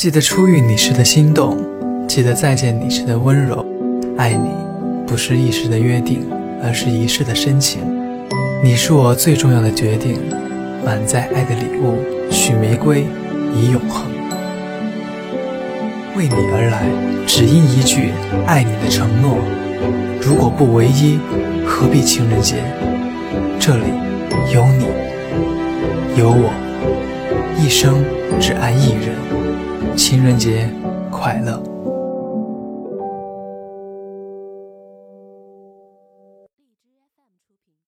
记得初遇你时的心动，记得再见你时的温柔。爱你，不是一时的约定，而是一世的深情。你是我最重要的决定，满载爱的礼物，许玫瑰，以永恒。为你而来，只因一句爱你的承诺。如果不唯一，何必情人节？这里有你，有我，一生只爱一人。情人节快乐。